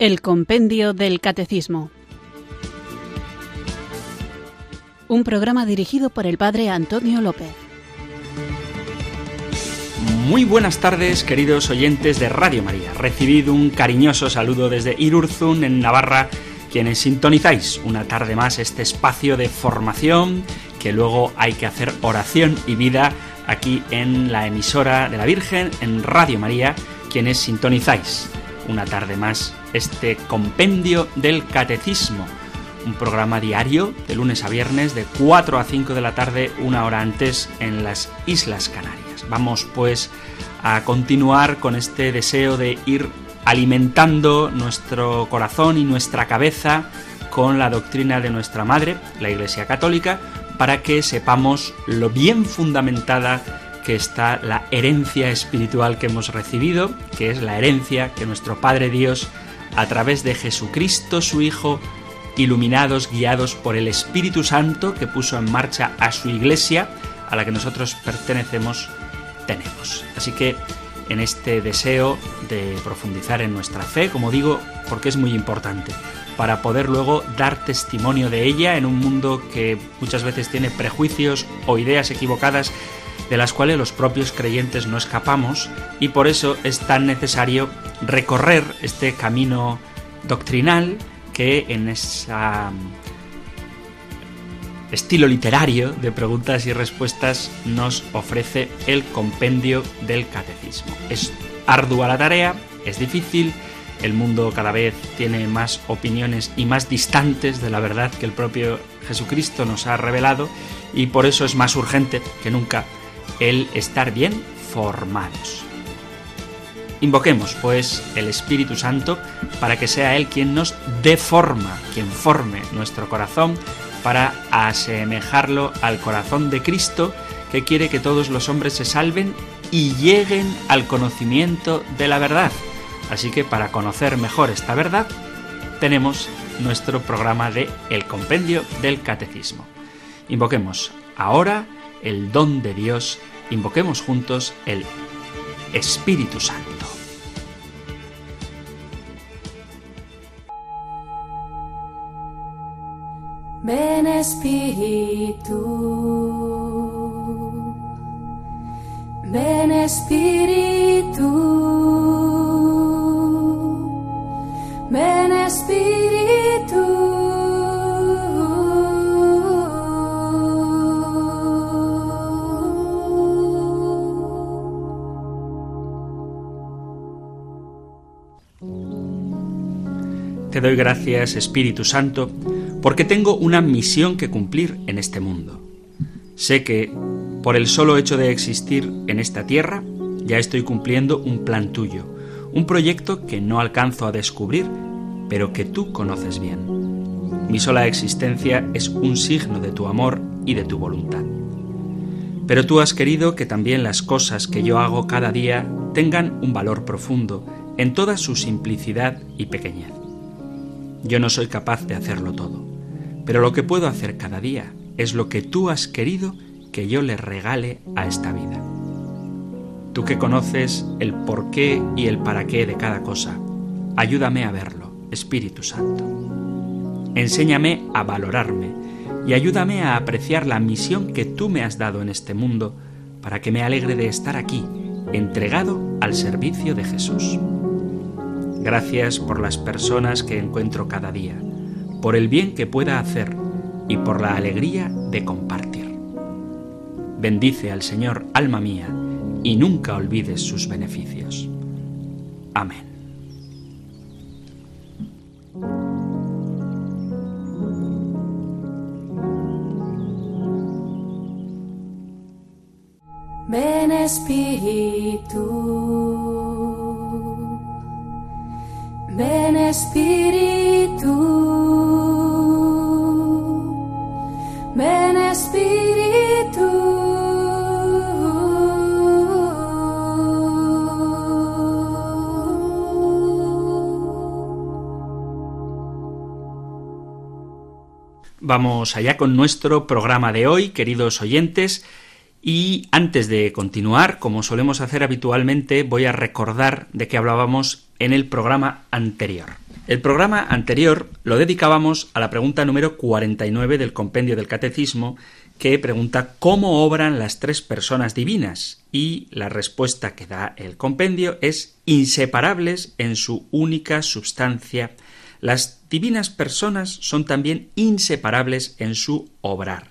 El Compendio del Catecismo. Un programa dirigido por el Padre Antonio López. Muy buenas tardes, queridos oyentes de Radio María. Recibid un cariñoso saludo desde Irurzun, en Navarra, quienes sintonizáis una tarde más este espacio de formación, que luego hay que hacer oración y vida aquí en la emisora de la Virgen, en Radio María, quienes sintonizáis una tarde más este compendio del catecismo, un programa diario de lunes a viernes de 4 a 5 de la tarde, una hora antes en las Islas Canarias. Vamos pues a continuar con este deseo de ir alimentando nuestro corazón y nuestra cabeza con la doctrina de nuestra Madre, la Iglesia Católica, para que sepamos lo bien fundamentada que está la herencia espiritual que hemos recibido, que es la herencia que nuestro Padre Dios, a través de Jesucristo su Hijo, iluminados, guiados por el Espíritu Santo que puso en marcha a su iglesia, a la que nosotros pertenecemos, tenemos. Así que en este deseo de profundizar en nuestra fe, como digo, porque es muy importante, para poder luego dar testimonio de ella en un mundo que muchas veces tiene prejuicios o ideas equivocadas de las cuales los propios creyentes no escapamos y por eso es tan necesario recorrer este camino doctrinal que en ese estilo literario de preguntas y respuestas nos ofrece el compendio del catecismo. Es ardua la tarea, es difícil, el mundo cada vez tiene más opiniones y más distantes de la verdad que el propio Jesucristo nos ha revelado y por eso es más urgente que nunca el estar bien formados. Invoquemos, pues, el Espíritu Santo para que sea Él quien nos deforma, quien forme nuestro corazón para asemejarlo al corazón de Cristo, que quiere que todos los hombres se salven y lleguen al conocimiento de la verdad. Así que para conocer mejor esta verdad, tenemos nuestro programa de El Compendio del Catecismo. Invoquemos ahora el don de Dios, invoquemos juntos el Espíritu Santo. Ven Espíritu, ven Espíritu, ven Espíritu. Doy gracias, Espíritu Santo, porque tengo una misión que cumplir en este mundo. Sé que, por el solo hecho de existir en esta tierra, ya estoy cumpliendo un plan tuyo, un proyecto que no alcanzo a descubrir, pero que tú conoces bien. Mi sola existencia es un signo de tu amor y de tu voluntad. Pero tú has querido que también las cosas que yo hago cada día tengan un valor profundo en toda su simplicidad y pequeñez. Yo no soy capaz de hacerlo todo, pero lo que puedo hacer cada día es lo que tú has querido que yo le regale a esta vida. Tú que conoces el por qué y el para qué de cada cosa, ayúdame a verlo, Espíritu Santo. Enséñame a valorarme y ayúdame a apreciar la misión que tú me has dado en este mundo para que me alegre de estar aquí, entregado al servicio de Jesús. Gracias por las personas que encuentro cada día, por el bien que pueda hacer y por la alegría de compartir. Bendice al Señor, alma mía, y nunca olvides sus beneficios. Amén. Ven Espíritu, ven Espíritu, ven Espíritu. Vamos allá con nuestro programa de hoy, queridos oyentes. Y antes de continuar, como solemos hacer habitualmente, voy a recordar de qué hablábamos en el programa anterior. El programa anterior lo dedicábamos a la pregunta número 49 del compendio del Catecismo, que pregunta cómo obran las tres personas divinas, y la respuesta que da el compendio es inseparables en su única substancia. Las divinas personas son también inseparables en su obrar.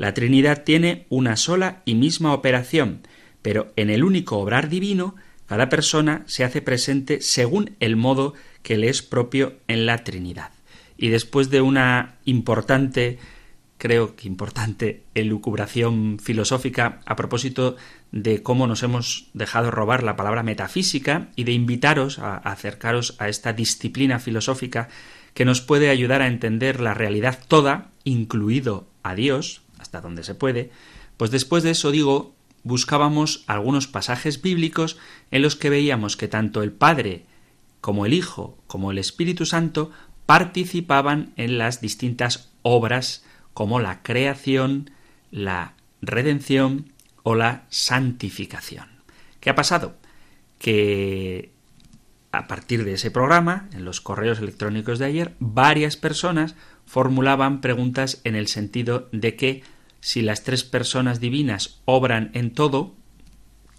La Trinidad tiene una sola y misma operación, pero en el único obrar divino, cada persona se hace presente según el modo que le es propio en la Trinidad. Y después de una importante, creo que importante, elucubración filosófica a propósito de cómo nos hemos dejado robar la palabra metafísica y de invitaros a acercaros a esta disciplina filosófica que nos puede ayudar a entender la realidad toda, incluido a Dios, hasta donde se puede, pues después de eso digo, buscábamos algunos pasajes bíblicos en los que veíamos que tanto el Padre como el Hijo, como el Espíritu Santo, participaban en las distintas obras como la creación, la redención o la santificación. ¿Qué ha pasado? Que a partir de ese programa, en los correos electrónicos de ayer, varias personas formulaban preguntas en el sentido de que si las tres personas divinas obran en todo,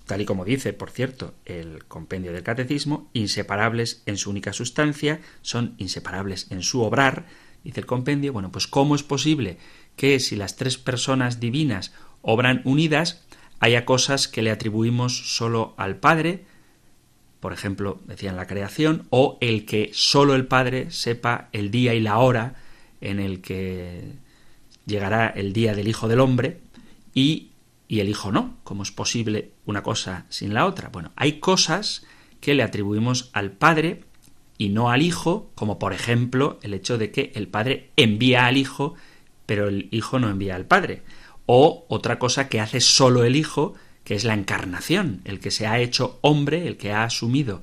tal y como dice, por cierto, el compendio del catecismo, inseparables en su única sustancia, son inseparables en su obrar, dice el compendio, bueno, pues ¿cómo es posible que si las tres personas divinas obran unidas, haya cosas que le atribuimos solo al Padre, por ejemplo, decían la creación, o el que solo el Padre sepa el día y la hora en el que llegará el día del Hijo del Hombre, y y el hijo no. ¿Cómo es posible una cosa sin la otra? Bueno, hay cosas que le atribuimos al padre y no al hijo, como por ejemplo el hecho de que el padre envía al hijo, pero el hijo no envía al padre. O otra cosa que hace solo el hijo, que es la encarnación, el que se ha hecho hombre, el que ha asumido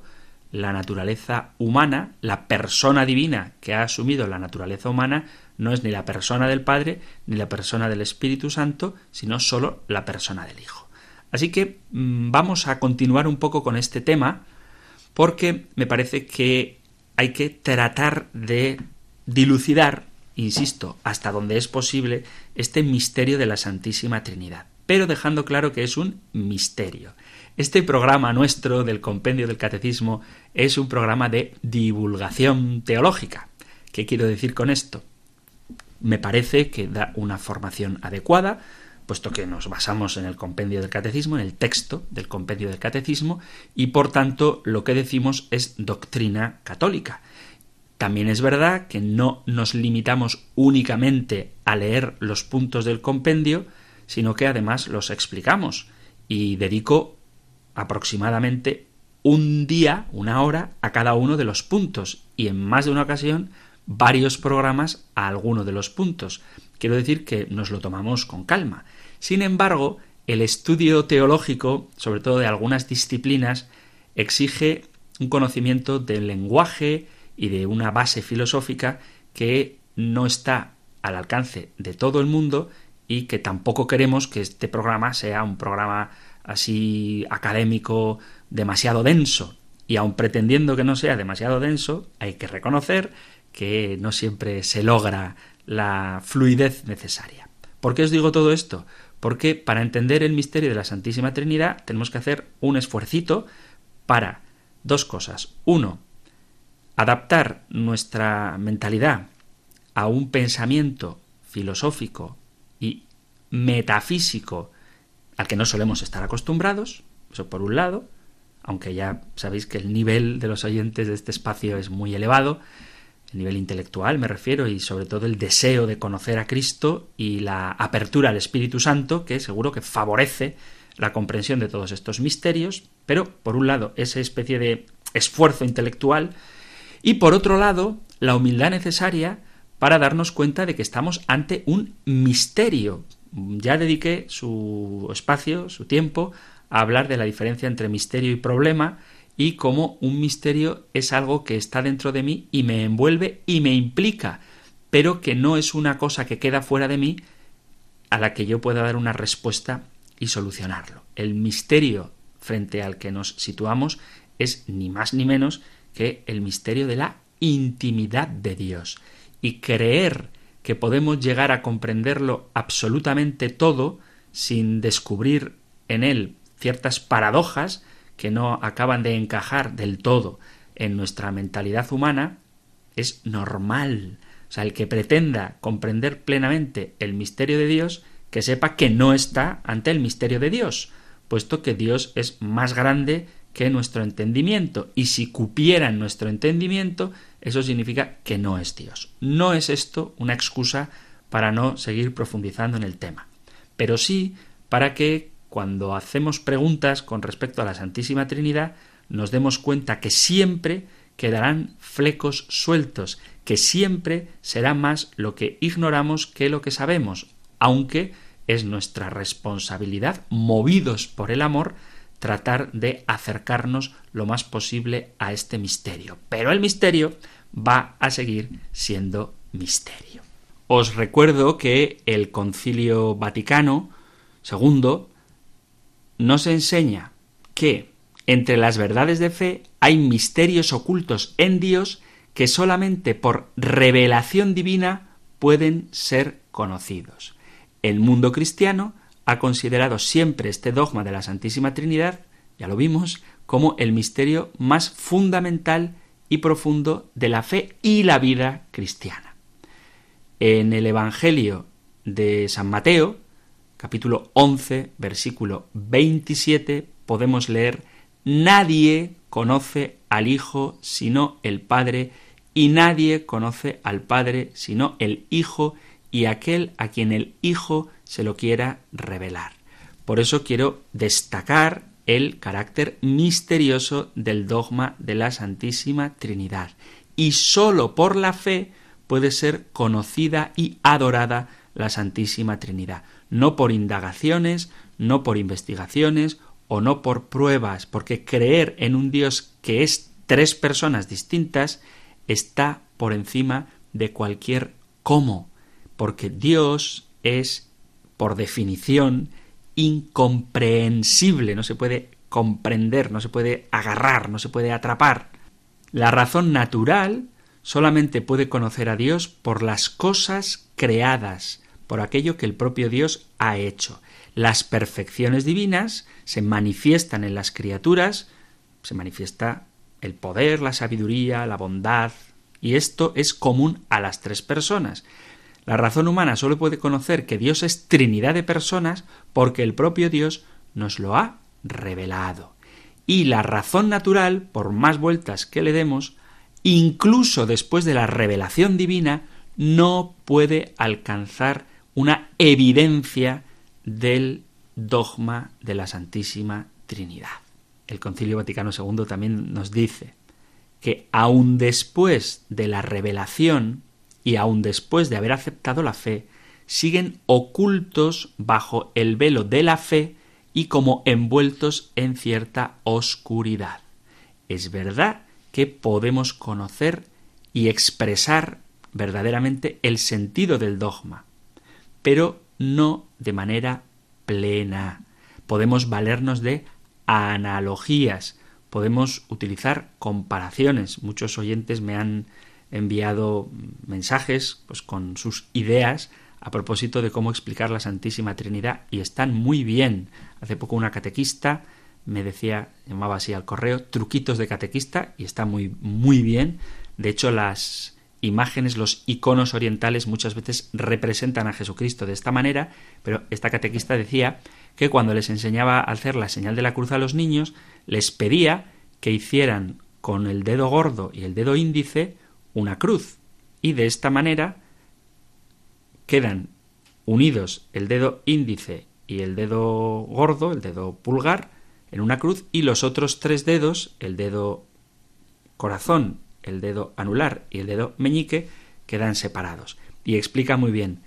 la naturaleza humana, la persona divina que ha asumido la naturaleza humana, no es ni la persona del Padre ni la persona del Espíritu Santo, sino solo la persona del Hijo. Así que mm, vamos a continuar un poco con este tema porque me parece que hay que tratar de dilucidar, insisto, hasta donde es posible, este misterio de la Santísima Trinidad, pero dejando claro que es un misterio. Este programa nuestro del Compendio del Catecismo es un programa de divulgación teológica. ¿Qué quiero decir con esto? Me parece que da una formación adecuada, puesto que nos basamos en el compendio del catecismo, en el texto del compendio del catecismo, y por tanto lo que decimos es doctrina católica. También es verdad que no nos limitamos únicamente a leer los puntos del compendio, sino que además los explicamos y dedico aproximadamente un día, una hora, a cada uno de los puntos y en más de una ocasión varios programas a alguno de los puntos. Quiero decir que nos lo tomamos con calma. Sin embargo, el estudio teológico, sobre todo de algunas disciplinas, exige un conocimiento del lenguaje y de una base filosófica que no está al alcance de todo el mundo y que tampoco queremos que este programa sea un programa así académico demasiado denso. Y aun pretendiendo que no sea demasiado denso, hay que reconocer que no siempre se logra la fluidez necesaria. ¿Por qué os digo todo esto? Porque para entender el misterio de la Santísima Trinidad tenemos que hacer un esfuercito para dos cosas. Uno, adaptar nuestra mentalidad a un pensamiento filosófico y metafísico al que no solemos estar acostumbrados, eso por un lado, aunque ya sabéis que el nivel de los oyentes de este espacio es muy elevado, el nivel intelectual me refiero, y sobre todo el deseo de conocer a Cristo y la apertura al Espíritu Santo, que seguro que favorece la comprensión de todos estos misterios, pero por un lado esa especie de esfuerzo intelectual y por otro lado la humildad necesaria para darnos cuenta de que estamos ante un misterio. Ya dediqué su espacio, su tiempo, a hablar de la diferencia entre misterio y problema, y cómo un misterio es algo que está dentro de mí y me envuelve y me implica, pero que no es una cosa que queda fuera de mí a la que yo pueda dar una respuesta y solucionarlo. El misterio frente al que nos situamos es ni más ni menos que el misterio de la intimidad de Dios. Y creer que podemos llegar a comprenderlo absolutamente todo sin descubrir en él ciertas paradojas que no acaban de encajar del todo en nuestra mentalidad humana, es normal. O sea, el que pretenda comprender plenamente el misterio de Dios, que sepa que no está ante el misterio de Dios, puesto que Dios es más grande que nuestro entendimiento, y si cupiera en nuestro entendimiento, eso significa que no es Dios. No es esto una excusa para no seguir profundizando en el tema, pero sí para que cuando hacemos preguntas con respecto a la Santísima Trinidad, nos demos cuenta que siempre quedarán flecos sueltos, que siempre será más lo que ignoramos que lo que sabemos, aunque es nuestra responsabilidad, movidos por el amor, tratar de acercarnos lo más posible a este misterio. Pero el misterio va a seguir siendo misterio. Os recuerdo que el Concilio Vaticano II nos enseña que entre las verdades de fe hay misterios ocultos en Dios que solamente por revelación divina pueden ser conocidos. El mundo cristiano ha considerado siempre este dogma de la Santísima Trinidad, ya lo vimos, como el misterio más fundamental y profundo de la fe y la vida cristiana. En el Evangelio de San Mateo, capítulo 11, versículo 27, podemos leer Nadie conoce al Hijo sino el Padre, y nadie conoce al Padre sino el Hijo y aquel a quien el Hijo se lo quiera revelar. Por eso quiero destacar el carácter misterioso del dogma de la Santísima Trinidad. Y sólo por la fe puede ser conocida y adorada la Santísima Trinidad, no por indagaciones, no por investigaciones o no por pruebas, porque creer en un Dios que es tres personas distintas está por encima de cualquier cómo, porque Dios es, por definición, incomprensible, no se puede comprender, no se puede agarrar, no se puede atrapar. La razón natural solamente puede conocer a Dios por las cosas creadas, por aquello que el propio Dios ha hecho. Las perfecciones divinas se manifiestan en las criaturas, se manifiesta el poder, la sabiduría, la bondad, y esto es común a las tres personas. La razón humana solo puede conocer que Dios es Trinidad de personas porque el propio Dios nos lo ha revelado. Y la razón natural, por más vueltas que le demos, incluso después de la revelación divina, no puede alcanzar una evidencia del dogma de la Santísima Trinidad. El Concilio Vaticano II también nos dice que aun después de la revelación y aun después de haber aceptado la fe, siguen ocultos bajo el velo de la fe y como envueltos en cierta oscuridad. Es verdad que podemos conocer y expresar verdaderamente el sentido del dogma, pero no de manera plena. Podemos valernos de analogías, podemos utilizar comparaciones. Muchos oyentes me han enviado mensajes pues, con sus ideas a propósito de cómo explicar la Santísima Trinidad y están muy bien. Hace poco una catequista me decía, llamaba así al correo, truquitos de catequista y está muy, muy bien. De hecho, las imágenes, los iconos orientales muchas veces representan a Jesucristo de esta manera, pero esta catequista decía que cuando les enseñaba a hacer la señal de la cruz a los niños, les pedía que hicieran con el dedo gordo y el dedo índice una cruz. Y de esta manera quedan unidos el dedo índice y el dedo gordo, el dedo pulgar, en una cruz y los otros tres dedos, el dedo corazón el dedo anular y el dedo meñique quedan separados. Y explica muy bien,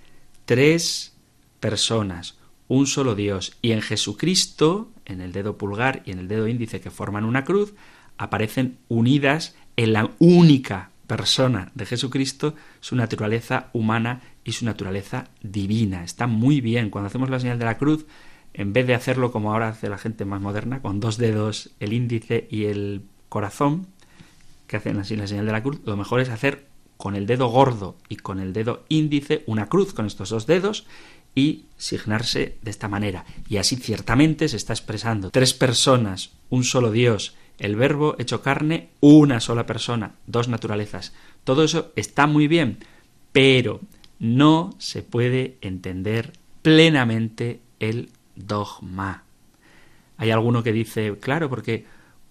tres personas, un solo Dios, y en Jesucristo, en el dedo pulgar y en el dedo índice que forman una cruz, aparecen unidas en la única persona de Jesucristo, su naturaleza humana y su naturaleza divina. Está muy bien. Cuando hacemos la señal de la cruz, en vez de hacerlo como ahora hace la gente más moderna, con dos dedos, el índice y el corazón, que hacen así la señal de la cruz, lo mejor es hacer con el dedo gordo y con el dedo índice una cruz con estos dos dedos y signarse de esta manera. Y así ciertamente se está expresando tres personas, un solo Dios, el verbo hecho carne, una sola persona, dos naturalezas. Todo eso está muy bien, pero no se puede entender plenamente el dogma. Hay alguno que dice, claro, porque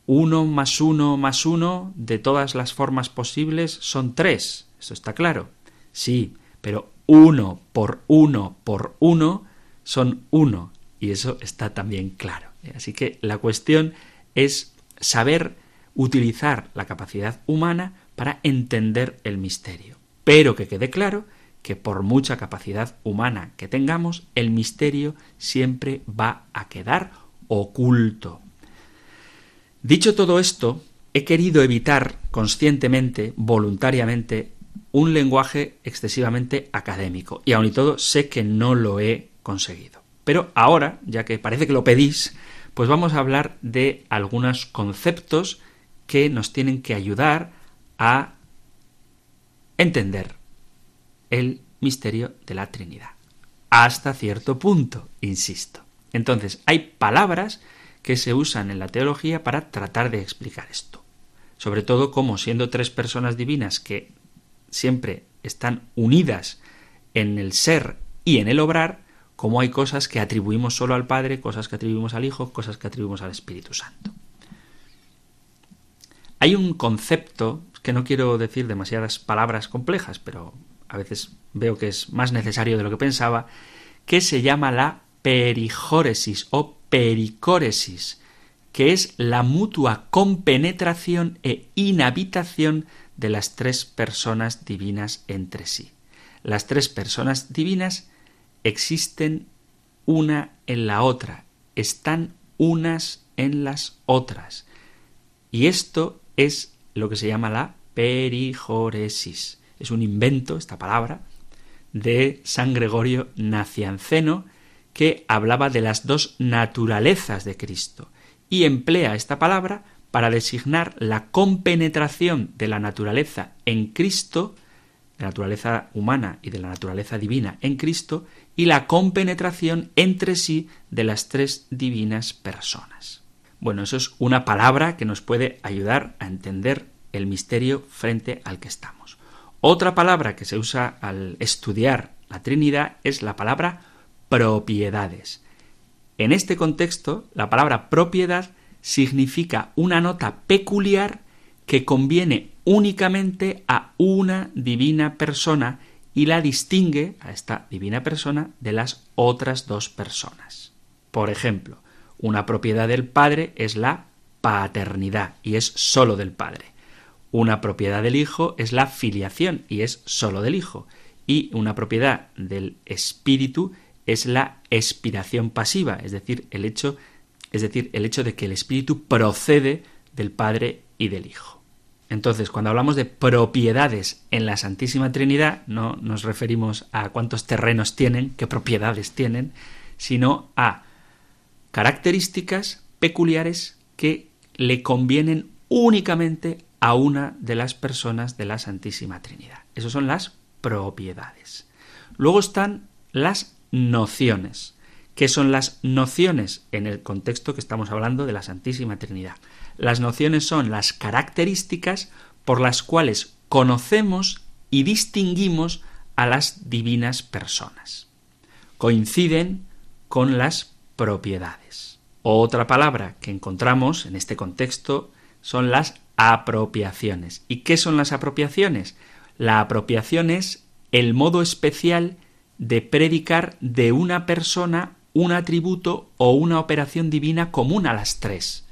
uno más uno más uno de todas las formas posibles son tres. Eso está claro. Sí, pero uno por uno por uno son uno. Y eso está también claro. Así que la cuestión es saber utilizar la capacidad humana para entender el misterio. Pero que quede claro que por mucha capacidad humana que tengamos, el misterio siempre va a quedar oculto. Dicho todo esto, he querido evitar conscientemente, voluntariamente, un lenguaje excesivamente académico, y aun y todo sé que no lo he conseguido. Pero ahora, ya que parece que lo pedís, pues vamos a hablar de algunos conceptos que nos tienen que ayudar a entender el misterio de la Trinidad. Hasta cierto punto, insisto. Entonces, hay palabras que se usan en la teología para tratar de explicar esto. Sobre todo como siendo tres personas divinas que siempre están unidas en el ser y en el obrar, como hay cosas que atribuimos solo al Padre, cosas que atribuimos al Hijo, cosas que atribuimos al Espíritu Santo. Hay un concepto, que no quiero decir demasiadas palabras complejas, pero a veces veo que es más necesario de lo que pensaba, que se llama la perijóresis o pericóresis, que es la mutua compenetración e inhabitación de las tres personas divinas entre sí. Las tres personas divinas existen una en la otra, están unas en las otras. Y esto es lo que se llama la perijoresis es un invento, esta palabra, de San Gregorio Nacianceno, que hablaba de las dos naturalezas de Cristo, y emplea esta palabra para designar la compenetración de la naturaleza en Cristo, de la naturaleza humana y de la naturaleza divina en Cristo, y la compenetración entre sí de las tres divinas personas. Bueno, eso es una palabra que nos puede ayudar a entender el misterio frente al que estamos. Otra palabra que se usa al estudiar la Trinidad es la palabra propiedades. En este contexto, la palabra propiedad significa una nota peculiar que conviene únicamente a una divina persona y la distingue a esta divina persona de las otras dos personas. Por ejemplo, una propiedad del Padre es la paternidad y es sólo del Padre. Una propiedad del Hijo es la filiación y es sólo del Hijo. Y una propiedad del Espíritu es la expiración pasiva, es decir, el hecho, es decir, el hecho de que el Espíritu procede del Padre y del Hijo. Entonces, cuando hablamos de propiedades en la Santísima Trinidad, no nos referimos a cuántos terrenos tienen, qué propiedades tienen, sino a características peculiares que le convienen únicamente a una de las personas de la Santísima Trinidad. Esas son las propiedades. Luego están las nociones. ¿Qué son las nociones en el contexto que estamos hablando de la Santísima Trinidad? Las nociones son las características por las cuales conocemos y distinguimos a las divinas personas. Coinciden con las propiedades. Otra palabra que encontramos en este contexto son las apropiaciones. ¿Y qué son las apropiaciones? La apropiación es el modo especial de predicar de una persona un atributo o una operación divina común a las tres.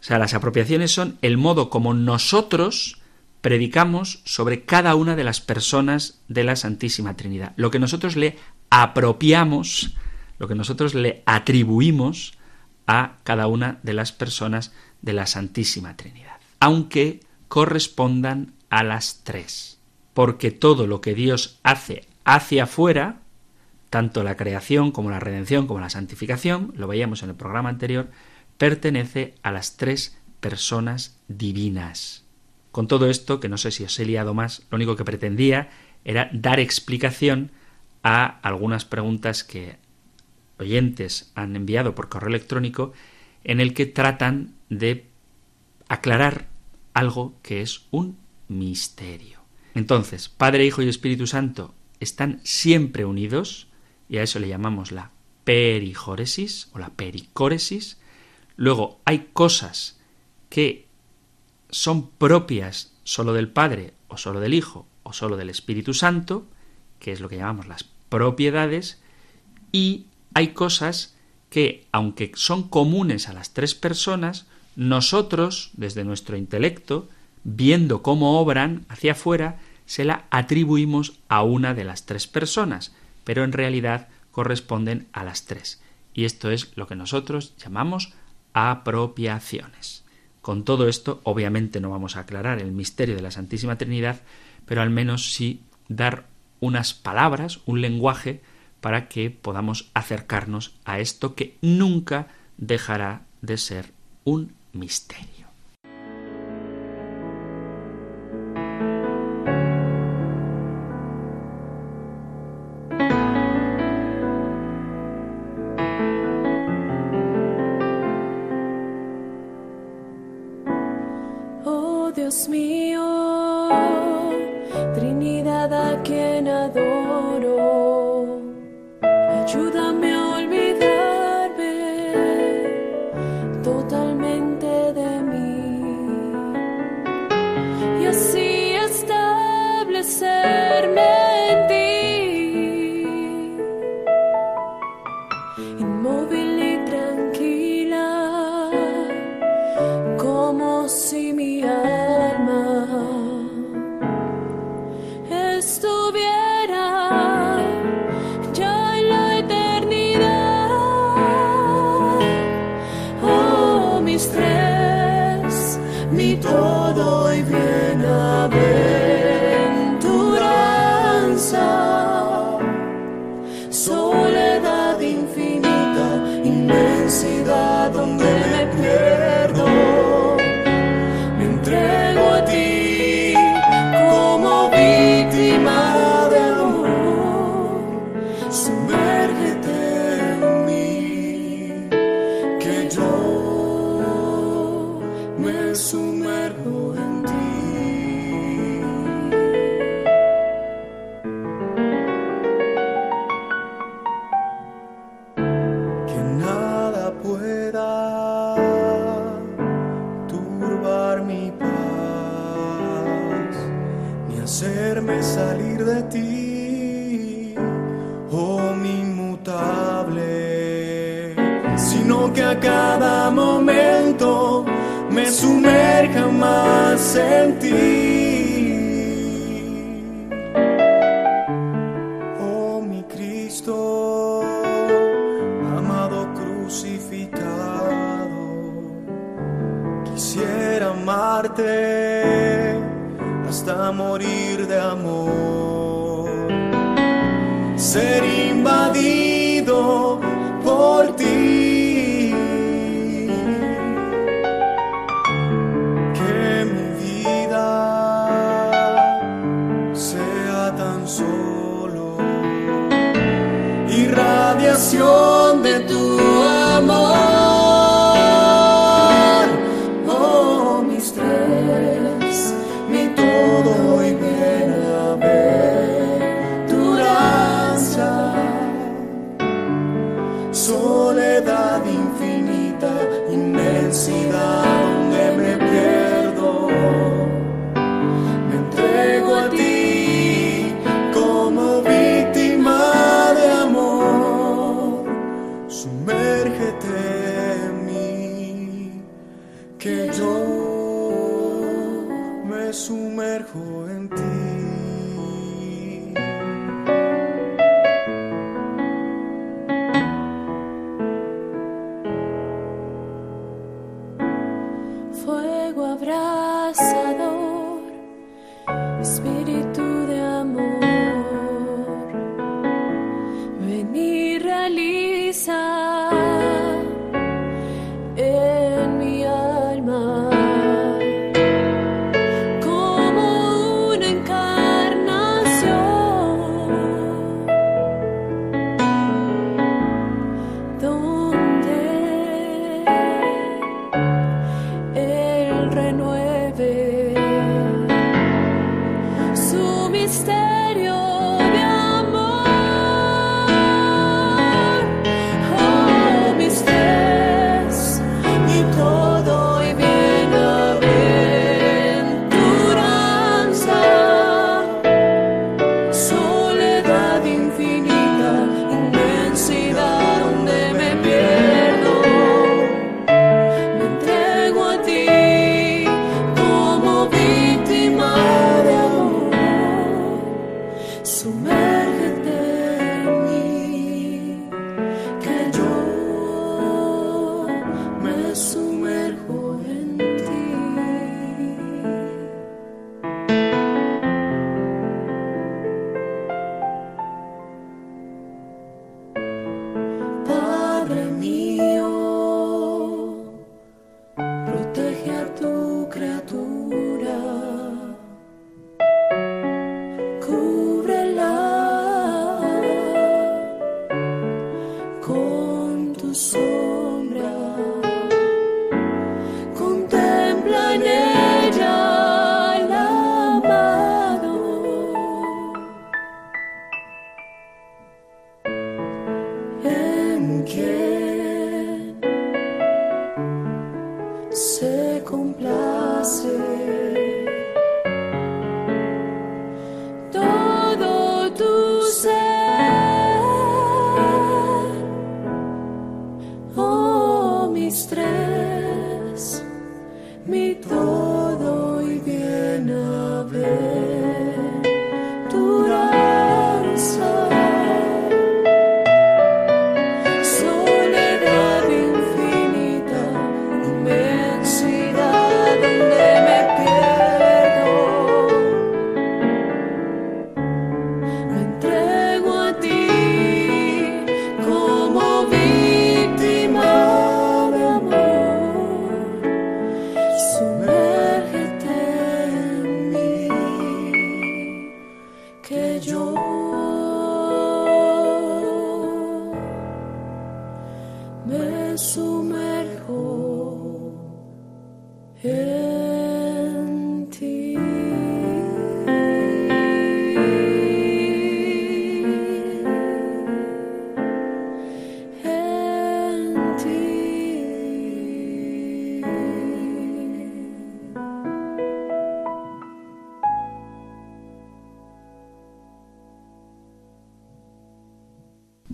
O sea, las apropiaciones son el modo como nosotros predicamos sobre cada una de las personas de la Santísima Trinidad. Lo que nosotros le apropiamos, lo que nosotros le atribuimos a cada una de las personas de la Santísima Trinidad aunque correspondan a las tres. Porque todo lo que Dios hace hacia afuera, tanto la creación como la redención como la santificación, lo veíamos en el programa anterior, pertenece a las tres personas divinas. Con todo esto, que no sé si os he liado más, lo único que pretendía era dar explicación a algunas preguntas que oyentes han enviado por correo electrónico en el que tratan de aclarar algo que es un misterio. Entonces, Padre, Hijo y Espíritu Santo están siempre unidos, y a eso le llamamos la perijóresis o la pericóresis. Luego hay cosas que son propias solo del Padre o solo del Hijo o solo del Espíritu Santo, que es lo que llamamos las propiedades, y hay cosas que, aunque son comunes a las tres personas, nosotros, desde nuestro intelecto, viendo cómo obran hacia afuera, se la atribuimos a una de las tres personas, pero en realidad corresponden a las tres. Y esto es lo que nosotros llamamos apropiaciones. Con todo esto, obviamente no vamos a aclarar el misterio de la Santísima Trinidad, pero al menos sí dar unas palabras, un lenguaje, para que podamos acercarnos a esto que nunca dejará de ser un misterio. Sumérgete en mí, que yo me sumerjo en ti.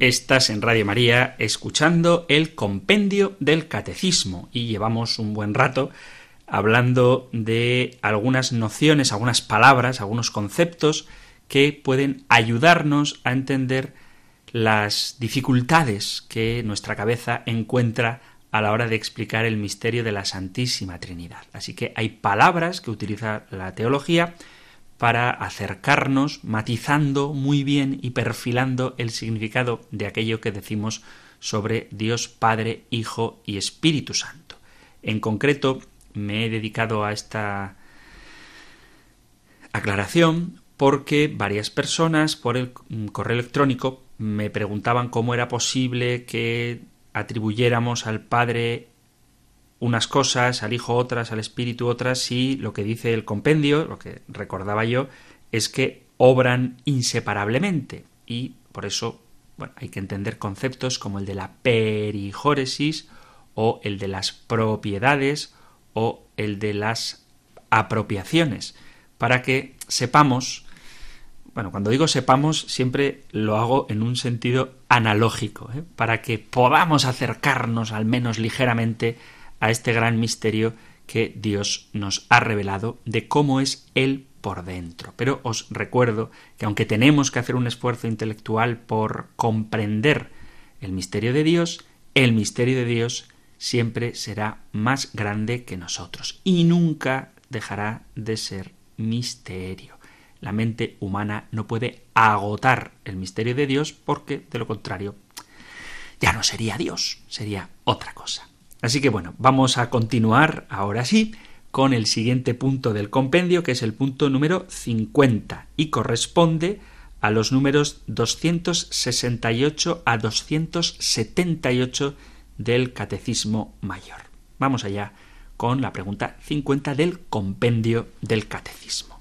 Estás en Radio María escuchando el compendio del catecismo y llevamos un buen rato hablando de algunas nociones, algunas palabras, algunos conceptos que pueden ayudarnos a entender las dificultades que nuestra cabeza encuentra a la hora de explicar el misterio de la Santísima Trinidad. Así que hay palabras que utiliza la teología para acercarnos, matizando muy bien y perfilando el significado de aquello que decimos sobre Dios Padre, Hijo y Espíritu Santo. En concreto, me he dedicado a esta aclaración porque varias personas por el correo electrónico me preguntaban cómo era posible que atribuyéramos al Padre unas cosas, al Hijo otras, al Espíritu otras, si lo que dice el compendio, lo que recordaba yo, es que obran inseparablemente. Y por eso, bueno, hay que entender conceptos como el de la perijóresis o el de las propiedades o el de las apropiaciones, para que sepamos, bueno, cuando digo sepamos, siempre lo hago en un sentido analógico, ¿eh? para que podamos acercarnos al menos ligeramente a este gran misterio que Dios nos ha revelado de cómo es Él por dentro. Pero os recuerdo que aunque tenemos que hacer un esfuerzo intelectual por comprender el misterio de Dios, el misterio de Dios siempre será más grande que nosotros y nunca dejará de ser misterio. La mente humana no puede agotar el misterio de Dios porque, de lo contrario, ya no sería Dios, sería otra cosa. Así que bueno, vamos a continuar ahora sí con el siguiente punto del compendio, que es el punto número 50, y corresponde a los números 268 a 278 del Catecismo Mayor. Vamos allá con la pregunta 50 del compendio del Catecismo.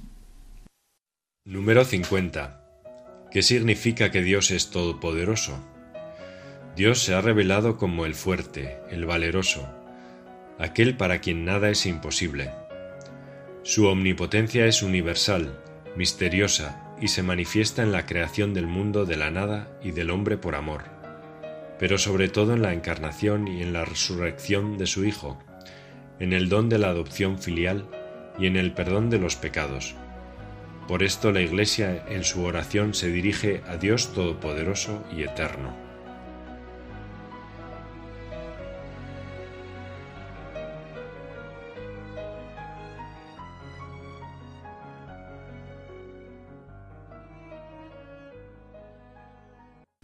Número 50. ¿Qué significa que Dios es todopoderoso? Dios se ha revelado como el fuerte, el valeroso, aquel para quien nada es imposible. Su omnipotencia es universal, misteriosa y se manifiesta en la creación del mundo de la nada y del hombre por amor, pero sobre todo en la encarnación y en la resurrección de su Hijo, en el don de la adopción filial y en el perdón de los pecados. Por esto la Iglesia en su oración se dirige a Dios Todopoderoso y Eterno.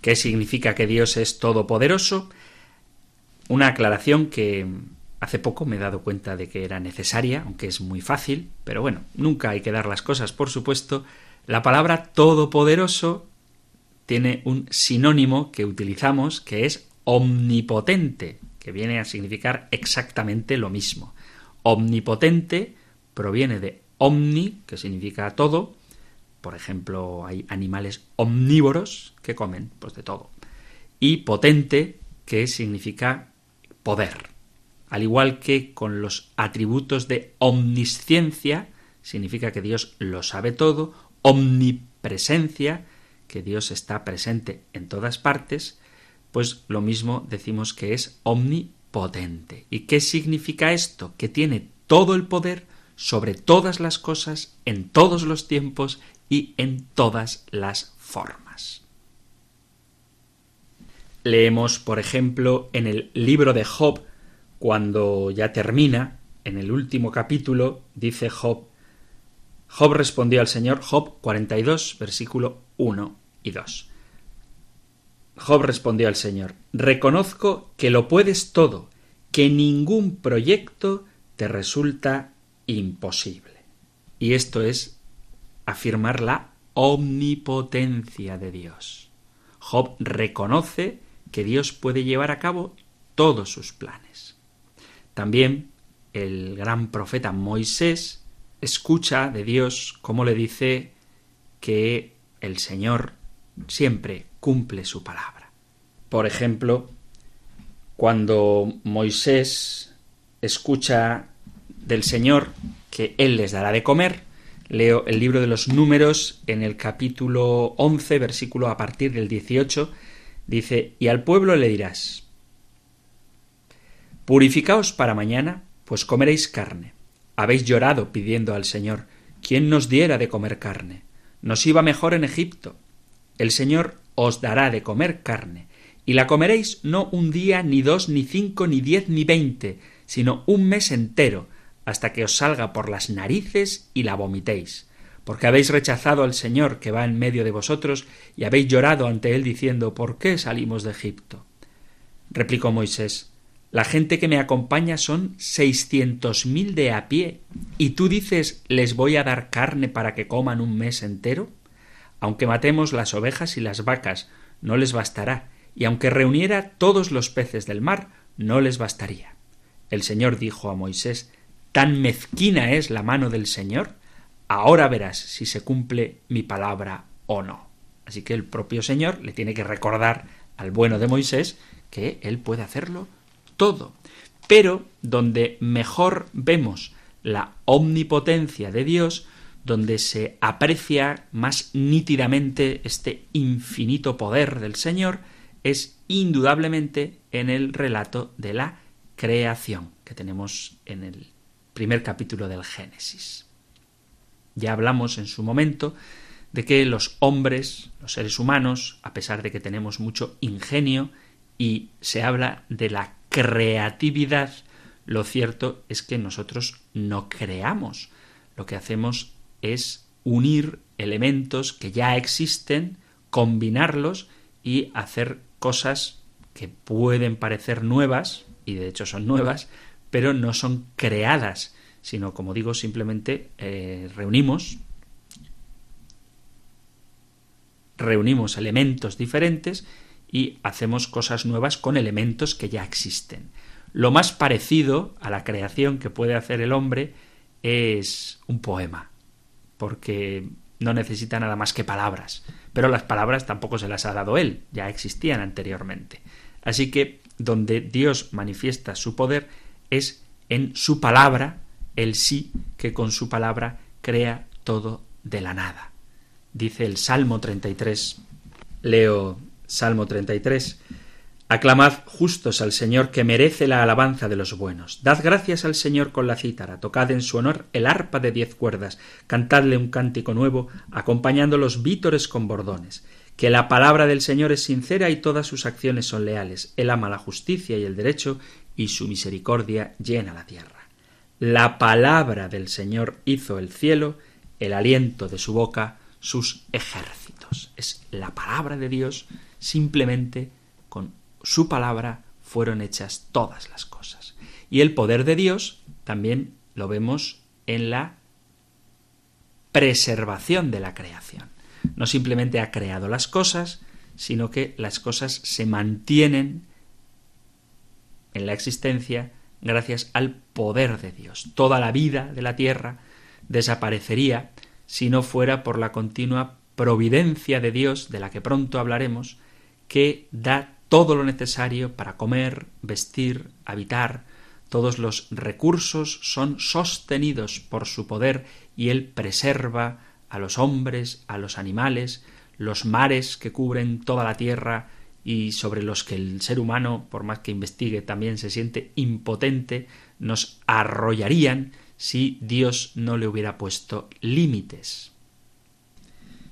¿Qué significa que Dios es todopoderoso? Una aclaración que hace poco me he dado cuenta de que era necesaria, aunque es muy fácil, pero bueno, nunca hay que dar las cosas por supuesto. La palabra todopoderoso tiene un sinónimo que utilizamos que es omnipotente, que viene a significar exactamente lo mismo. Omnipotente proviene de omni, que significa todo, por ejemplo, hay animales omnívoros que comen pues de todo. Y potente, que significa poder. Al igual que con los atributos de omnisciencia, significa que Dios lo sabe todo, omnipresencia, que Dios está presente en todas partes, pues lo mismo decimos que es omnipotente. ¿Y qué significa esto? Que tiene todo el poder sobre todas las cosas, en todos los tiempos y en todas las formas. Leemos, por ejemplo, en el libro de Job, cuando ya termina, en el último capítulo, dice Job, Job respondió al Señor, Job 42, versículo 1 y 2. Job respondió al Señor, reconozco que lo puedes todo, que ningún proyecto te resulta imposible. Y esto es afirmar la omnipotencia de Dios. Job reconoce que Dios puede llevar a cabo todos sus planes. También el gran profeta Moisés escucha de Dios cómo le dice que el Señor siempre cumple su palabra. Por ejemplo, cuando Moisés escucha del Señor que Él les dará de comer, leo el libro de los números en el capítulo 11, versículo a partir del 18, dice, y al pueblo le dirás, Purificaos para mañana, pues comeréis carne. Habéis llorado pidiendo al Señor, ¿quién nos diera de comer carne? Nos iba mejor en Egipto. El Señor os dará de comer carne, y la comeréis no un día, ni dos, ni cinco, ni diez, ni veinte, sino un mes entero, hasta que os salga por las narices y la vomitéis, porque habéis rechazado al Señor que va en medio de vosotros, y habéis llorado ante él diciendo ¿Por qué salimos de Egipto? Replicó Moisés La gente que me acompaña son seiscientos mil de a pie, y tú dices les voy a dar carne para que coman un mes entero? Aunque matemos las ovejas y las vacas, no les bastará, y aunque reuniera todos los peces del mar, no les bastaría. El Señor dijo a Moisés Tan mezquina es la mano del Señor, ahora verás si se cumple mi palabra o no. Así que el propio Señor le tiene que recordar al bueno de Moisés que él puede hacerlo todo. Pero donde mejor vemos la omnipotencia de Dios, donde se aprecia más nítidamente este infinito poder del Señor, es indudablemente en el relato de la creación que tenemos en el primer capítulo del Génesis. Ya hablamos en su momento de que los hombres, los seres humanos, a pesar de que tenemos mucho ingenio y se habla de la creatividad, lo cierto es que nosotros no creamos. Lo que hacemos es unir elementos que ya existen, combinarlos y hacer cosas que pueden parecer nuevas, y de hecho son nuevas, pero no son creadas, sino, como digo, simplemente eh, reunimos reunimos elementos diferentes y hacemos cosas nuevas con elementos que ya existen. Lo más parecido a la creación que puede hacer el hombre es un poema porque no necesita nada más que palabras. Pero las palabras tampoco se las ha dado él, ya existían anteriormente. Así que donde Dios manifiesta su poder es en su palabra, el sí que con su palabra crea todo de la nada. Dice el Salmo 33, leo Salmo 33, Aclamad justos al Señor que merece la alabanza de los buenos. Dad gracias al Señor con la cítara, tocad en su honor el arpa de diez cuerdas, cantadle un cántico nuevo, acompañando los vítores con bordones. Que la palabra del Señor es sincera y todas sus acciones son leales. Él ama la justicia y el derecho, y su misericordia llena la tierra. La palabra del Señor hizo el cielo, el aliento de su boca sus ejércitos. Es la palabra de Dios simplemente con su palabra fueron hechas todas las cosas. Y el poder de Dios también lo vemos en la preservación de la creación. No simplemente ha creado las cosas, sino que las cosas se mantienen en la existencia gracias al poder de Dios. Toda la vida de la tierra desaparecería si no fuera por la continua providencia de Dios, de la que pronto hablaremos, que da todo lo necesario para comer, vestir, habitar, todos los recursos son sostenidos por su poder y él preserva a los hombres, a los animales, los mares que cubren toda la tierra y sobre los que el ser humano, por más que investigue, también se siente impotente, nos arrollarían si Dios no le hubiera puesto límites.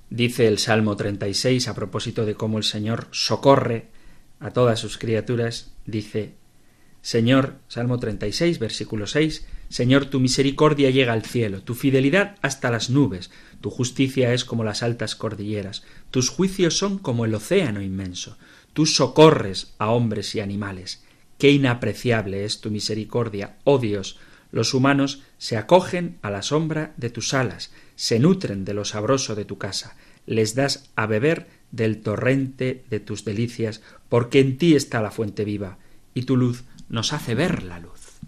Dice el Salmo 36 a propósito de cómo el Señor socorre a todas sus criaturas, dice Señor, Salmo 36, versículo 6, Señor, tu misericordia llega al cielo, tu fidelidad hasta las nubes, tu justicia es como las altas cordilleras, tus juicios son como el océano inmenso, tú socorres a hombres y animales. Qué inapreciable es tu misericordia, oh Dios. Los humanos se acogen a la sombra de tus alas, se nutren de lo sabroso de tu casa, les das a beber del torrente de tus delicias, porque en ti está la fuente viva, y tu luz nos hace ver la luz.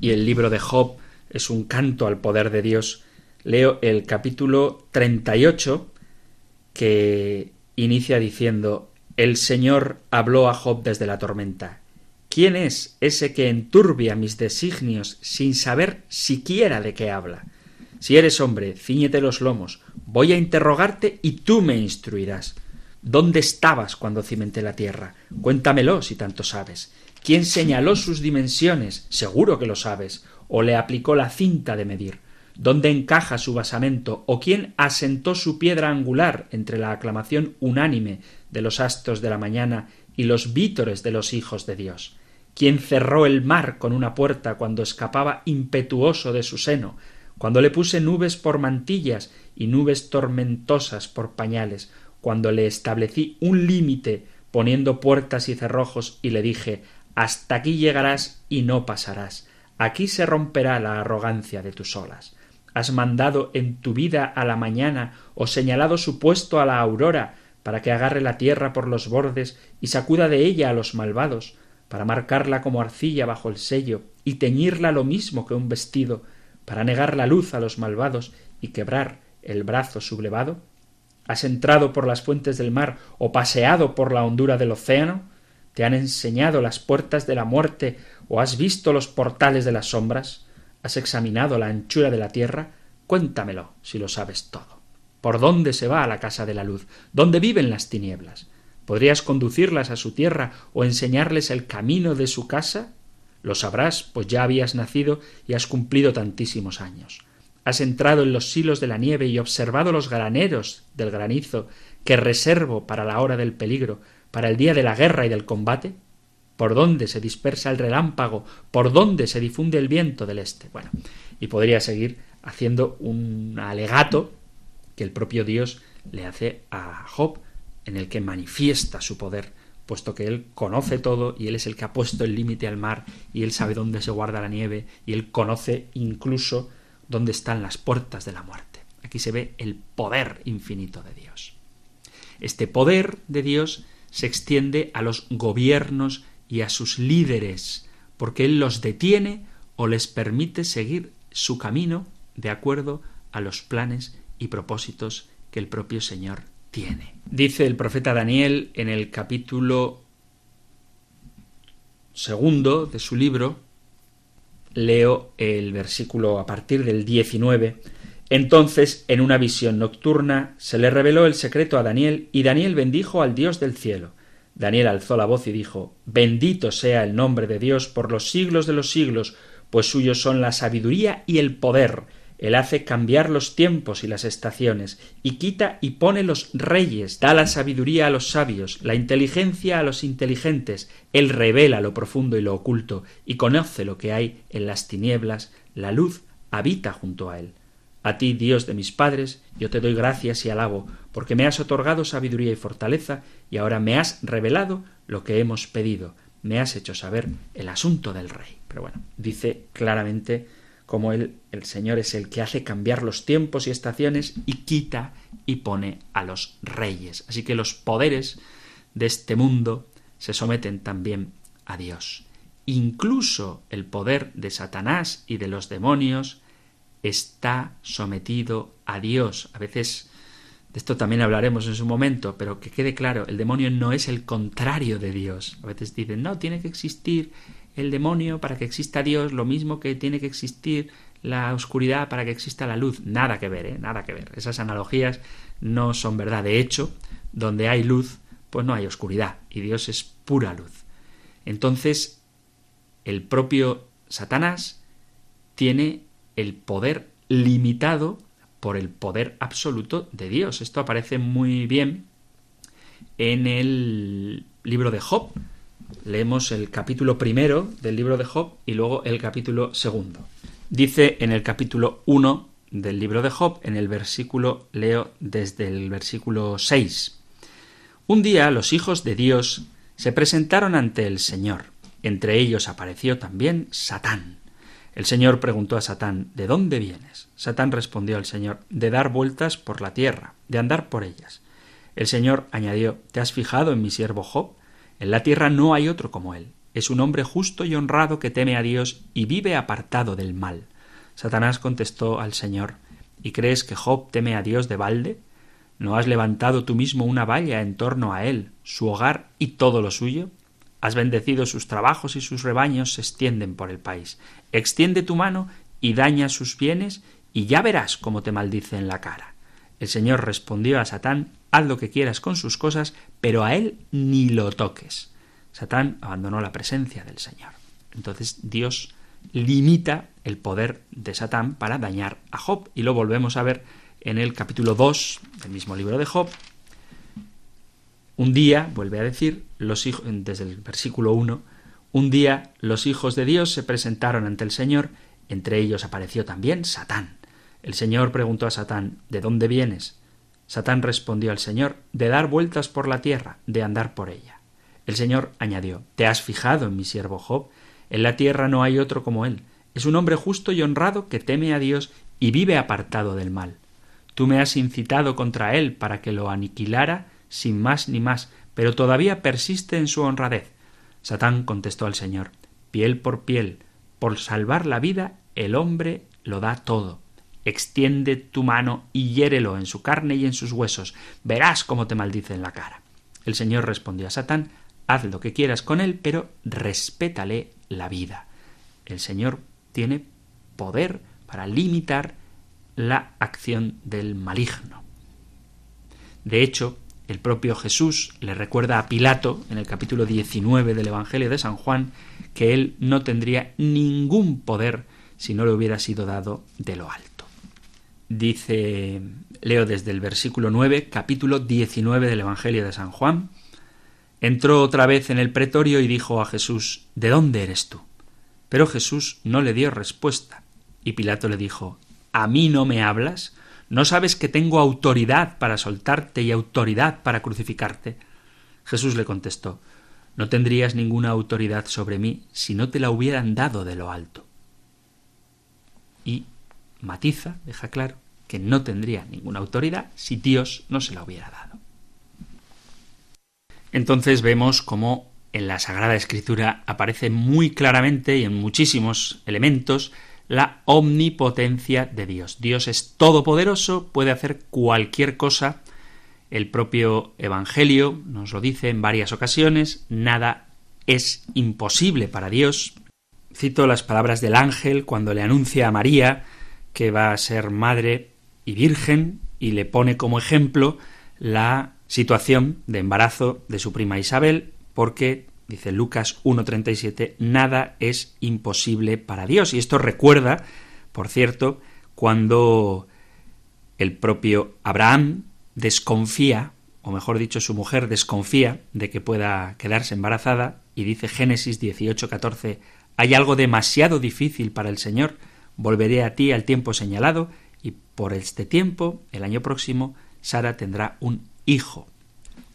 Y el libro de Job es un canto al poder de Dios. Leo el capítulo 38 que inicia diciendo El Señor habló a Job desde la tormenta. ¿Quién es ese que enturbia mis designios sin saber siquiera de qué habla? Si eres hombre, ciñete los lomos, voy a interrogarte y tú me instruirás. ¿Dónde estabas cuando cimenté la tierra? Cuéntamelo si tanto sabes. ¿Quién señaló sus dimensiones? Seguro que lo sabes. ¿O le aplicó la cinta de medir? ¿Dónde encaja su basamento? ¿O quién asentó su piedra angular entre la aclamación unánime de los astros de la mañana y los vítores de los hijos de Dios? ¿Quién cerró el mar con una puerta cuando escapaba impetuoso de su seno? Cuando le puse nubes por mantillas y nubes tormentosas por pañales, cuando le establecí un límite poniendo puertas y cerrojos y le dije hasta aquí llegarás y no pasarás. Aquí se romperá la arrogancia de tus olas. Has mandado en tu vida a la mañana o señalado su puesto a la aurora para que agarre la tierra por los bordes y sacuda de ella a los malvados, para marcarla como arcilla bajo el sello y teñirla lo mismo que un vestido, para negar la luz a los malvados y quebrar el brazo sublevado? ¿Has entrado por las fuentes del mar o paseado por la hondura del océano? ¿Te han enseñado las puertas de la muerte o has visto los portales de las sombras? ¿Has examinado la anchura de la tierra? Cuéntamelo, si lo sabes todo. ¿Por dónde se va a la casa de la luz? ¿Dónde viven las tinieblas? ¿Podrías conducirlas a su tierra o enseñarles el camino de su casa? Lo sabrás, pues ya habías nacido y has cumplido tantísimos años. Has entrado en los silos de la nieve y observado los graneros del granizo que reservo para la hora del peligro, para el día de la guerra y del combate? ¿Por dónde se dispersa el relámpago? ¿Por dónde se difunde el viento del este? Bueno, y podría seguir haciendo un alegato que el propio Dios le hace a Job, en el que manifiesta su poder, puesto que él conoce todo y él es el que ha puesto el límite al mar y él sabe dónde se guarda la nieve y él conoce incluso dónde están las puertas de la muerte. Aquí se ve el poder infinito de Dios. Este poder de Dios se extiende a los gobiernos y a sus líderes, porque Él los detiene o les permite seguir su camino de acuerdo a los planes y propósitos que el propio Señor tiene. Dice el profeta Daniel en el capítulo segundo de su libro, leo el versículo a partir del 19, entonces, en una visión nocturna, se le reveló el secreto a Daniel, y Daniel bendijo al Dios del cielo. Daniel alzó la voz y dijo Bendito sea el nombre de Dios por los siglos de los siglos, pues suyos son la sabiduría y el poder. Él hace cambiar los tiempos y las estaciones, y quita y pone los reyes, da la sabiduría a los sabios, la inteligencia a los inteligentes, Él revela lo profundo y lo oculto, y conoce lo que hay en las tinieblas, la luz habita junto a Él. A ti, Dios de mis padres, yo te doy gracias y alabo, porque me has otorgado sabiduría y fortaleza, y ahora me has revelado lo que hemos pedido, me has hecho saber el asunto del rey. Pero bueno, dice claramente cómo él, el Señor es el que hace cambiar los tiempos y estaciones y quita y pone a los reyes. Así que los poderes de este mundo se someten también a Dios. Incluso el poder de Satanás y de los demonios está sometido a Dios. A veces de esto también hablaremos en su momento, pero que quede claro, el demonio no es el contrario de Dios. A veces dicen, no, tiene que existir el demonio para que exista Dios, lo mismo que tiene que existir la oscuridad para que exista la luz. Nada que ver, ¿eh? Nada que ver. Esas analogías no son verdad. De hecho, donde hay luz, pues no hay oscuridad, y Dios es pura luz. Entonces, el propio Satanás tiene el poder limitado por el poder absoluto de Dios. Esto aparece muy bien en el libro de Job. Leemos el capítulo primero del libro de Job y luego el capítulo segundo. Dice en el capítulo 1 del libro de Job, en el versículo, leo desde el versículo 6. Un día los hijos de Dios se presentaron ante el Señor. Entre ellos apareció también Satán. El Señor preguntó a Satán ¿De dónde vienes? Satán respondió al Señor De dar vueltas por la tierra, de andar por ellas. El Señor añadió ¿Te has fijado en mi siervo Job? En la tierra no hay otro como él es un hombre justo y honrado que teme a Dios y vive apartado del mal. Satanás contestó al Señor ¿Y crees que Job teme a Dios de balde? ¿No has levantado tú mismo una valla en torno a él, su hogar y todo lo suyo? Has bendecido sus trabajos y sus rebaños se extienden por el país. Extiende tu mano y daña sus bienes y ya verás cómo te maldice en la cara. El Señor respondió a Satán Haz lo que quieras con sus cosas, pero a él ni lo toques. Satán abandonó la presencia del Señor. Entonces Dios limita el poder de Satán para dañar a Job. Y lo volvemos a ver en el capítulo 2 del mismo libro de Job. Un día, vuelve a decir, los hijos, desde el versículo 1, un día los hijos de Dios se presentaron ante el Señor, entre ellos apareció también Satán. El Señor preguntó a Satán, ¿De dónde vienes? Satán respondió al Señor, de dar vueltas por la tierra, de andar por ella. El Señor añadió ¿Te has fijado en mi siervo Job? En la tierra no hay otro como él. Es un hombre justo y honrado que teme a Dios y vive apartado del mal. Tú me has incitado contra él para que lo aniquilara sin más ni más, pero todavía persiste en su honradez. Satán contestó al Señor Piel por piel, por salvar la vida, el hombre lo da todo. Extiende tu mano y hiérelo en su carne y en sus huesos. Verás cómo te maldice en la cara. El Señor respondió a Satán haz lo que quieras con él, pero respétale la vida. El Señor tiene poder para limitar la acción del maligno. De hecho, el propio Jesús le recuerda a Pilato, en el capítulo 19 del Evangelio de San Juan, que él no tendría ningún poder si no le hubiera sido dado de lo alto. Dice, leo desde el versículo 9, capítulo 19 del Evangelio de San Juan, Entró otra vez en el pretorio y dijo a Jesús ¿De dónde eres tú? Pero Jesús no le dio respuesta. Y Pilato le dijo ¿A mí no me hablas? ¿No sabes que tengo autoridad para soltarte y autoridad para crucificarte? Jesús le contestó No tendrías ninguna autoridad sobre mí si no te la hubieran dado de lo alto. Y matiza, deja claro, que no tendría ninguna autoridad si Dios no se la hubiera dado. Entonces vemos cómo en la Sagrada Escritura aparece muy claramente y en muchísimos elementos la omnipotencia de Dios. Dios es todopoderoso, puede hacer cualquier cosa. El propio Evangelio nos lo dice en varias ocasiones, nada es imposible para Dios. Cito las palabras del ángel cuando le anuncia a María que va a ser madre y virgen y le pone como ejemplo la situación de embarazo de su prima Isabel, porque, dice Lucas 1.37, nada es imposible para Dios. Y esto recuerda, por cierto, cuando el propio Abraham desconfía, o mejor dicho, su mujer desconfía de que pueda quedarse embarazada, y dice Génesis 18.14, hay algo demasiado difícil para el Señor, volveré a ti al tiempo señalado, y por este tiempo, el año próximo, Sara tendrá un hijo.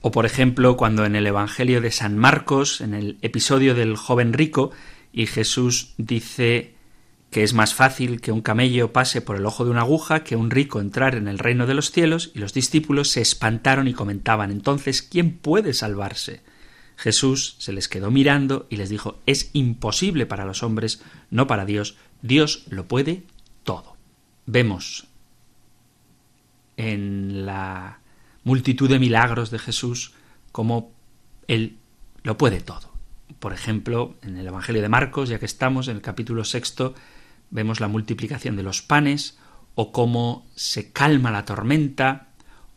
O por ejemplo, cuando en el Evangelio de San Marcos, en el episodio del joven rico, y Jesús dice que es más fácil que un camello pase por el ojo de una aguja que un rico entrar en el reino de los cielos, y los discípulos se espantaron y comentaban entonces ¿quién puede salvarse? Jesús se les quedó mirando y les dijo es imposible para los hombres, no para Dios, Dios lo puede todo. Vemos en la multitud de milagros de Jesús, como Él lo puede todo. Por ejemplo, en el Evangelio de Marcos, ya que estamos en el capítulo sexto, vemos la multiplicación de los panes, o cómo se calma la tormenta,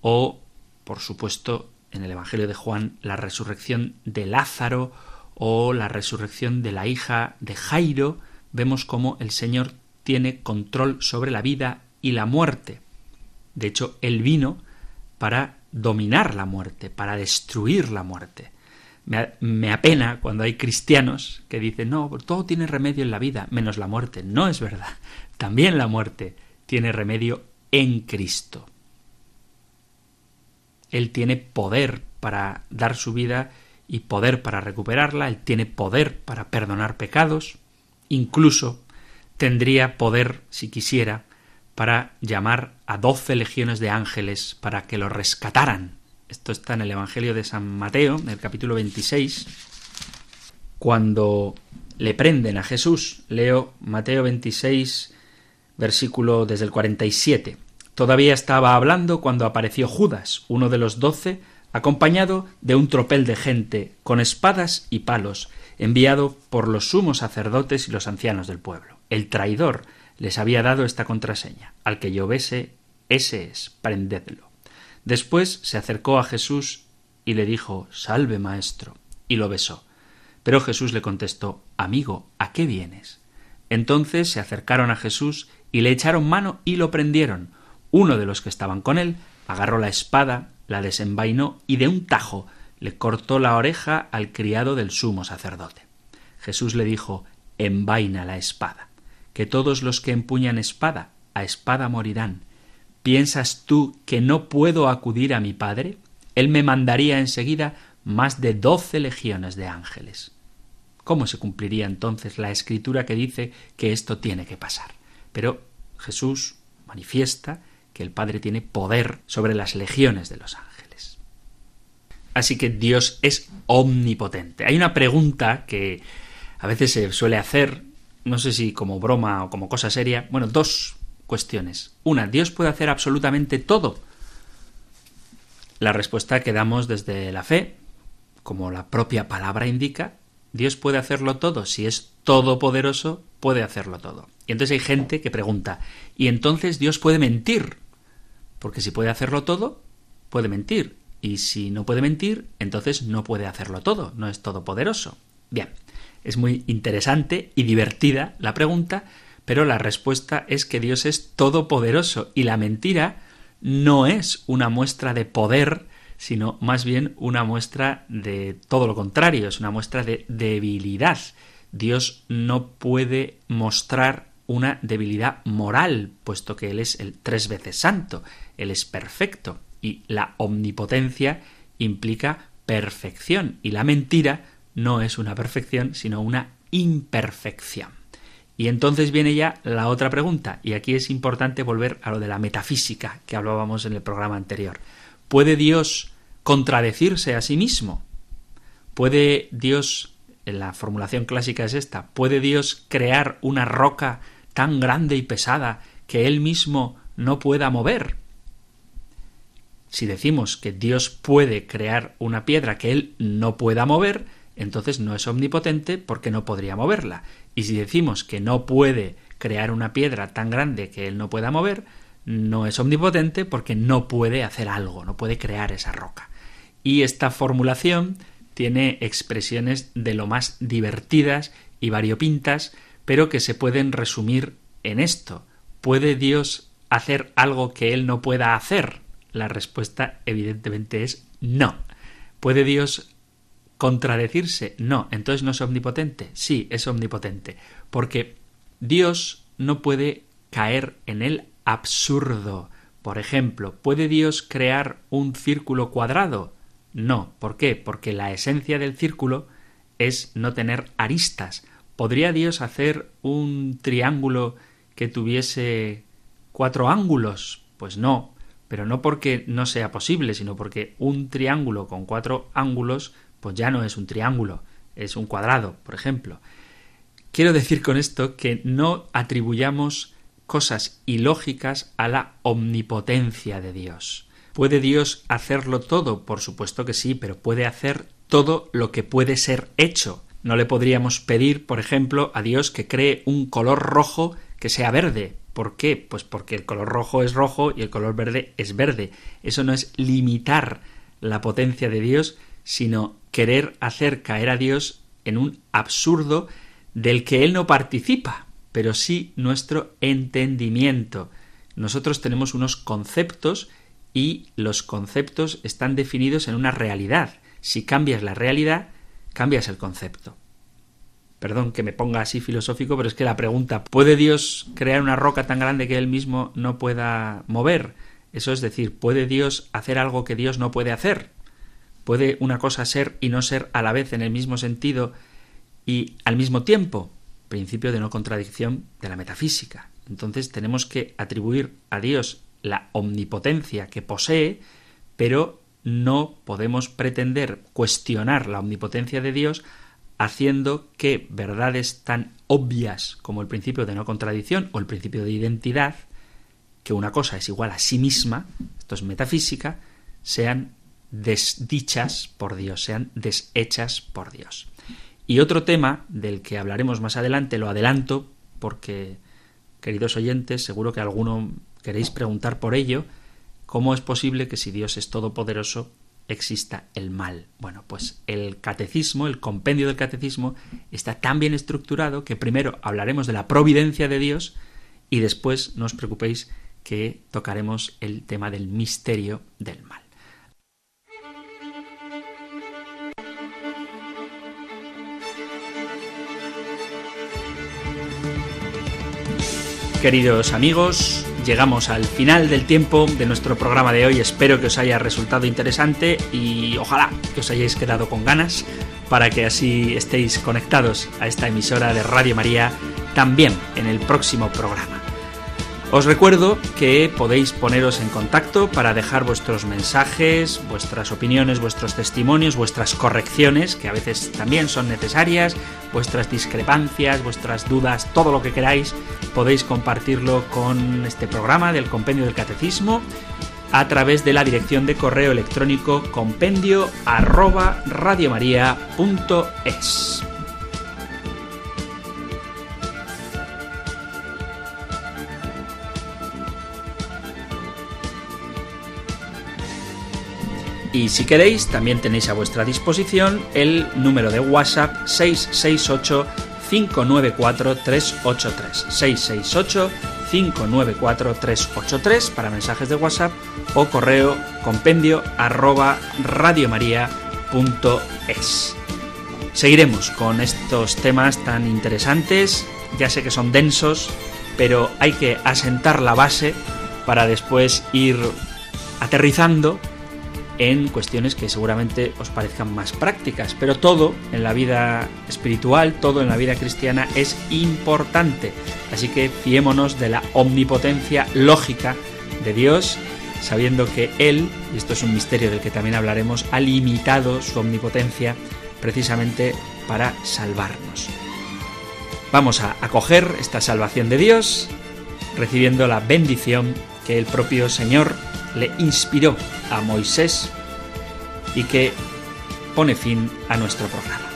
o, por supuesto, en el Evangelio de Juan, la resurrección de Lázaro, o la resurrección de la hija de Jairo, vemos cómo el Señor tiene control sobre la vida y la muerte. De hecho, Él vino para dominar la muerte, para destruir la muerte. Me, apena cuando hay cristianos que dicen, no, todo tiene remedio en la vida, menos la muerte. No es verdad. También la muerte tiene remedio en Cristo. Él tiene poder para dar su vida y poder para recuperarla, Él tiene poder para perdonar pecados, incluso tendría poder, si quisiera, para llamar a doce legiones de ángeles para que lo rescataran. Esto está en el Evangelio de San Mateo, en el capítulo 26, cuando le prenden a Jesús. Leo Mateo 26, versículo desde el 47. Todavía estaba hablando cuando apareció Judas, uno de los doce, acompañado de un tropel de gente, con espadas y palos, enviado por los sumos sacerdotes y los ancianos del pueblo. El traidor les había dado esta contraseña al que yo bese, ese es, prendedlo. Después se acercó a Jesús y le dijo Salve, maestro, y lo besó. Pero Jesús le contestó Amigo, ¿a qué vienes? Entonces se acercaron a Jesús y le echaron mano y lo prendieron. Uno de los que estaban con él agarró la espada la desenvainó y de un tajo le cortó la oreja al criado del sumo sacerdote. Jesús le dijo Envaina la espada, que todos los que empuñan espada a espada morirán. ¿Piensas tú que no puedo acudir a mi Padre? Él me mandaría enseguida más de doce legiones de ángeles. ¿Cómo se cumpliría entonces la escritura que dice que esto tiene que pasar? Pero Jesús manifiesta que el Padre tiene poder sobre las legiones de los ángeles. Así que Dios es omnipotente. Hay una pregunta que a veces se suele hacer, no sé si como broma o como cosa seria, bueno, dos cuestiones. Una, ¿Dios puede hacer absolutamente todo? La respuesta que damos desde la fe, como la propia palabra indica, Dios puede hacerlo todo. Si es todopoderoso, puede hacerlo todo. Y entonces hay gente que pregunta, ¿y entonces Dios puede mentir? Porque si puede hacerlo todo, puede mentir. Y si no puede mentir, entonces no puede hacerlo todo, no es todopoderoso. Bien, es muy interesante y divertida la pregunta, pero la respuesta es que Dios es todopoderoso y la mentira no es una muestra de poder, sino más bien una muestra de todo lo contrario, es una muestra de debilidad. Dios no puede mostrar una debilidad moral, puesto que Él es el tres veces santo. Él es perfecto y la omnipotencia implica perfección y la mentira no es una perfección sino una imperfección. Y entonces viene ya la otra pregunta, y aquí es importante volver a lo de la metafísica que hablábamos en el programa anterior. ¿Puede Dios contradecirse a sí mismo? ¿Puede Dios, en la formulación clásica es esta, ¿puede Dios crear una roca tan grande y pesada que él mismo no pueda mover? Si decimos que Dios puede crear una piedra que Él no pueda mover, entonces no es omnipotente porque no podría moverla. Y si decimos que no puede crear una piedra tan grande que Él no pueda mover, no es omnipotente porque no puede hacer algo, no puede crear esa roca. Y esta formulación tiene expresiones de lo más divertidas y variopintas, pero que se pueden resumir en esto. ¿Puede Dios hacer algo que Él no pueda hacer? La respuesta evidentemente es no. ¿Puede Dios contradecirse? No. Entonces no es omnipotente. Sí, es omnipotente. Porque Dios no puede caer en el absurdo. Por ejemplo, ¿puede Dios crear un círculo cuadrado? No. ¿Por qué? Porque la esencia del círculo es no tener aristas. ¿Podría Dios hacer un triángulo que tuviese cuatro ángulos? Pues no pero no porque no sea posible, sino porque un triángulo con cuatro ángulos, pues ya no es un triángulo, es un cuadrado, por ejemplo. Quiero decir con esto que no atribuyamos cosas ilógicas a la omnipotencia de Dios. ¿Puede Dios hacerlo todo? Por supuesto que sí, pero puede hacer todo lo que puede ser hecho. No le podríamos pedir, por ejemplo, a Dios que cree un color rojo que sea verde. ¿Por qué? Pues porque el color rojo es rojo y el color verde es verde. Eso no es limitar la potencia de Dios, sino querer hacer caer a Dios en un absurdo del que Él no participa, pero sí nuestro entendimiento. Nosotros tenemos unos conceptos y los conceptos están definidos en una realidad. Si cambias la realidad, cambias el concepto. Perdón que me ponga así filosófico, pero es que la pregunta, ¿puede Dios crear una roca tan grande que él mismo no pueda mover? Eso es decir, ¿puede Dios hacer algo que Dios no puede hacer? ¿Puede una cosa ser y no ser a la vez en el mismo sentido y al mismo tiempo? Principio de no contradicción de la metafísica. Entonces tenemos que atribuir a Dios la omnipotencia que posee, pero no podemos pretender cuestionar la omnipotencia de Dios haciendo que verdades tan obvias como el principio de no contradicción o el principio de identidad, que una cosa es igual a sí misma, esto es metafísica, sean desdichas por Dios, sean deshechas por Dios. Y otro tema del que hablaremos más adelante, lo adelanto porque, queridos oyentes, seguro que alguno queréis preguntar por ello, ¿cómo es posible que si Dios es todopoderoso exista el mal? Bueno, pues el catecismo, el compendio del catecismo, está tan bien estructurado que primero hablaremos de la providencia de Dios y después no os preocupéis que tocaremos el tema del misterio del mal. Queridos amigos, llegamos al final del tiempo de nuestro programa de hoy. Espero que os haya resultado interesante y ojalá que os hayáis quedado con ganas para que así estéis conectados a esta emisora de Radio María también en el próximo programa. Os recuerdo que podéis poneros en contacto para dejar vuestros mensajes, vuestras opiniones, vuestros testimonios, vuestras correcciones, que a veces también son necesarias, vuestras discrepancias, vuestras dudas, todo lo que queráis, podéis compartirlo con este programa del Compendio del Catecismo a través de la dirección de correo electrónico compendio arroba Y si queréis, también tenéis a vuestra disposición el número de WhatsApp 668 594 383. 668 594 383 para mensajes de WhatsApp o correo compendio arroba radiomaria.es. Seguiremos con estos temas tan interesantes. Ya sé que son densos, pero hay que asentar la base para después ir aterrizando en cuestiones que seguramente os parezcan más prácticas, pero todo en la vida espiritual, todo en la vida cristiana es importante. Así que fiémonos de la omnipotencia lógica de Dios, sabiendo que Él, y esto es un misterio del que también hablaremos, ha limitado su omnipotencia precisamente para salvarnos. Vamos a acoger esta salvación de Dios, recibiendo la bendición que el propio Señor le inspiró a Moisés y que pone fin a nuestro programa.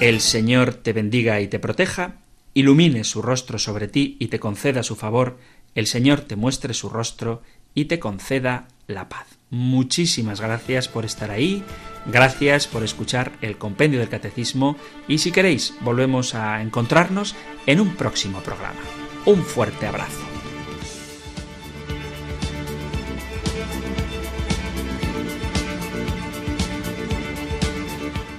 El Señor te bendiga y te proteja, ilumine su rostro sobre ti y te conceda su favor, el Señor te muestre su rostro y te conceda la paz. Muchísimas gracias por estar ahí, gracias por escuchar el compendio del catecismo y si queréis volvemos a encontrarnos en un próximo programa. Un fuerte abrazo.